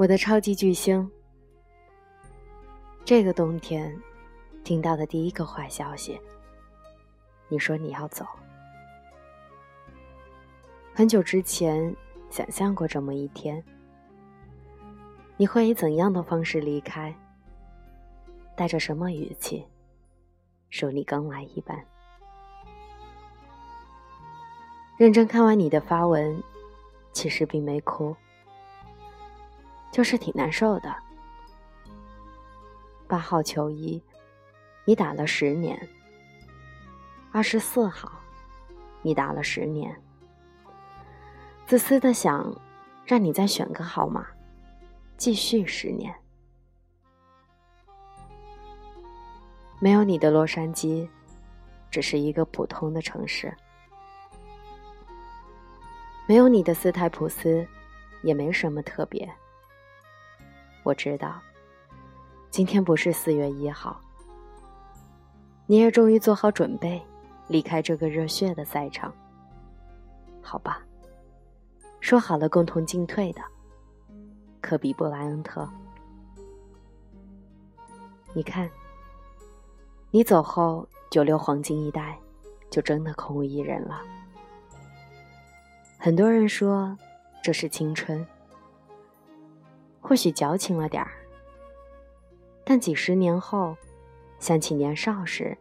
我的超级巨星，这个冬天听到的第一个坏消息，你说你要走。很久之前想象过这么一天，你会以怎样的方式离开？带着什么语气？如你刚来一般。认真看完你的发文，其实并没哭。就是挺难受的。八号球衣，你打了十年。二十四号，你打了十年。自私的想，让你再选个号码，继续十年。没有你的洛杉矶，只是一个普通的城市。没有你的斯台普斯，也没什么特别。我知道，今天不是四月一号，你也终于做好准备离开这个热血的赛场。好吧，说好了共同进退的，科比布莱恩特。你看，你走后，九六黄金一代就真的空无一人了。很多人说这是青春。或许矫情了点儿，但几十年后，想起年少时，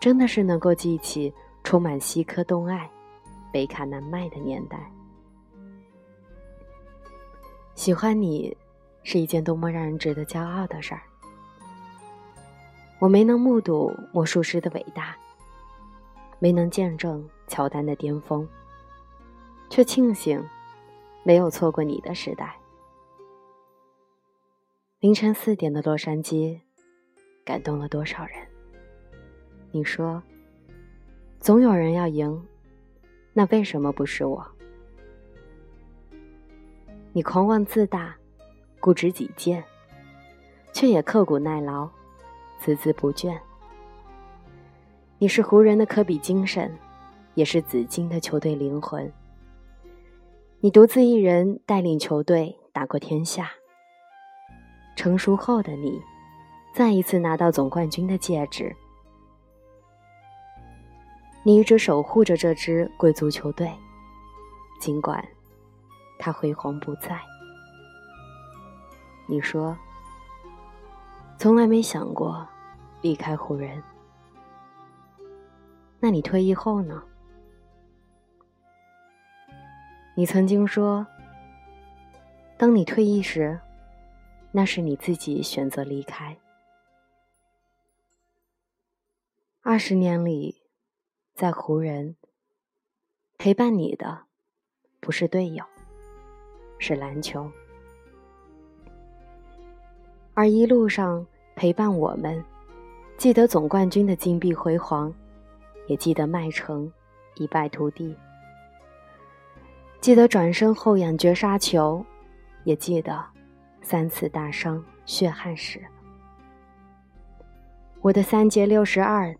真的是能够记起充满西科东爱、北卡南麦的年代。喜欢你，是一件多么让人值得骄傲的事儿。我没能目睹魔术师的伟大，没能见证乔丹的巅峰，却庆幸没有错过你的时代。凌晨四点的洛杉矶，感动了多少人？你说，总有人要赢，那为什么不是我？你狂妄自大，固执己见，却也刻苦耐劳，孜孜不倦。你是湖人的科比精神，也是紫金的球队灵魂。你独自一人带领球队打过天下。成熟后的你，再一次拿到总冠军的戒指。你一直守护着这支贵族球队，尽管他辉煌不再。你说，从来没想过离开湖人。那你退役后呢？你曾经说，当你退役时。那是你自己选择离开。二十年里，在湖人陪伴你的不是队友，是篮球；而一路上陪伴我们，记得总冠军的金碧辉煌，也记得麦城一败涂地，记得转身后仰绝杀球，也记得。三次大伤血汗史，我的三节六十二，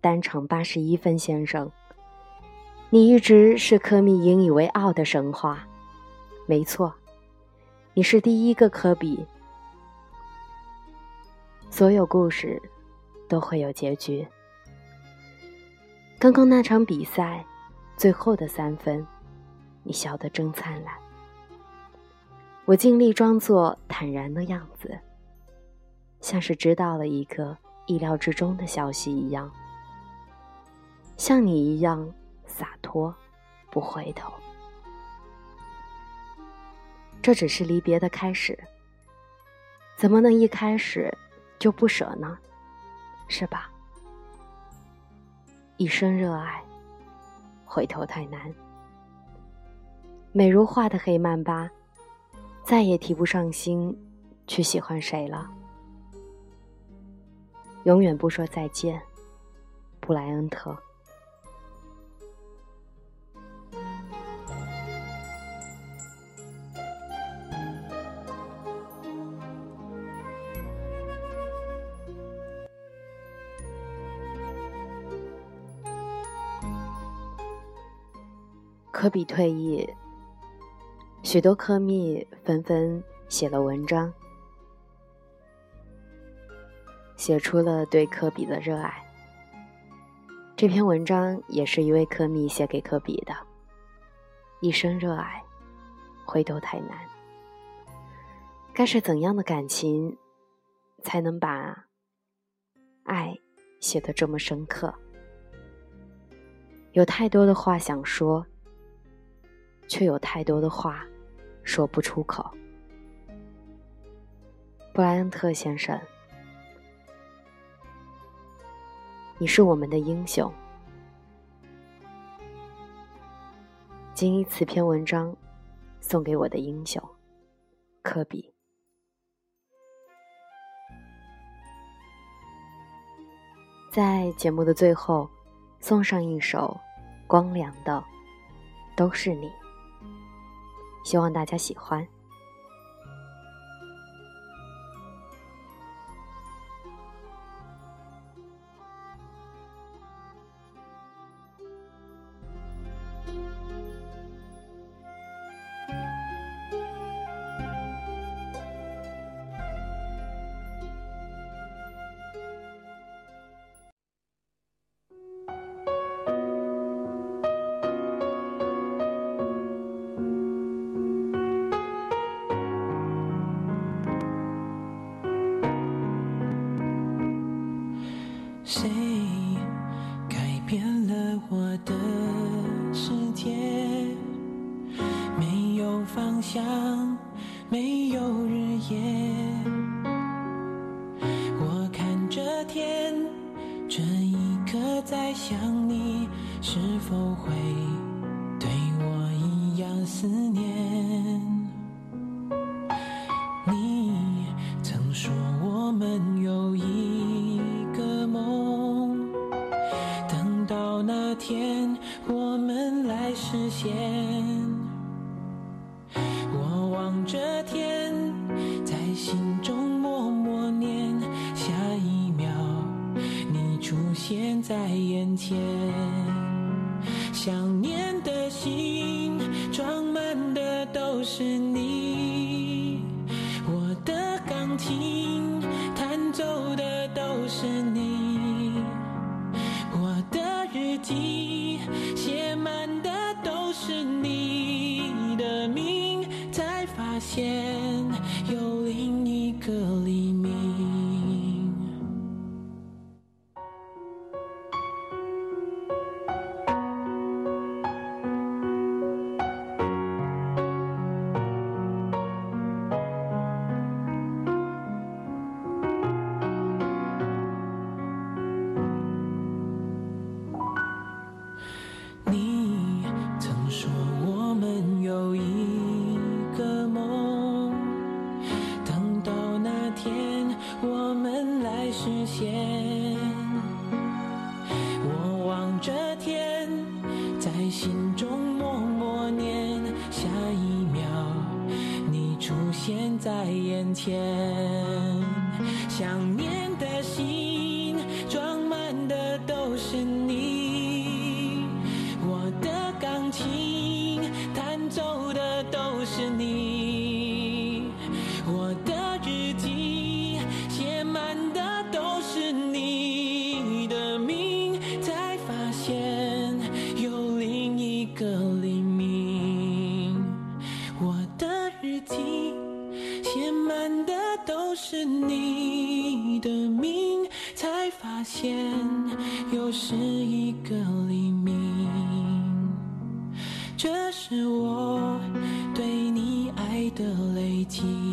单场八十一分先生，你一直是科密引以为傲的神话。没错，你是第一个科比。所有故事都会有结局。刚刚那场比赛，最后的三分，你笑得真灿烂。我尽力装作坦然的样子，像是知道了一个意料之中的消息一样，像你一样洒脱，不回头。这只是离别的开始，怎么能一开始就不舍呢？是吧？一生热爱，回头太难。美如画的黑曼巴。再也提不上心去喜欢谁了。永远不说再见，布莱恩特。科比退役。许多科密纷纷写了文章，写出了对科比的热爱。这篇文章也是一位科密写给科比的，一生热爱，回头太难。该是怎样的感情，才能把爱写得这么深刻？有太多的话想说，却有太多的话说不出口。布莱恩特先生。你是我们的英雄。谨以此篇文章送给我的英雄科比。在节目的最后，送上一首光良的《都是你》，希望大家喜欢。谁改变了我的世界没有方向没有日夜我看着天这一刻在想你是否会对我一样思念？在眼前，想念的心装满的都是你，我的钢琴弹奏的都是你，我的日记写满的都是你的名，才发现在眼前，想念的心装你的命才发现又是一个黎明这是我对你爱的累积。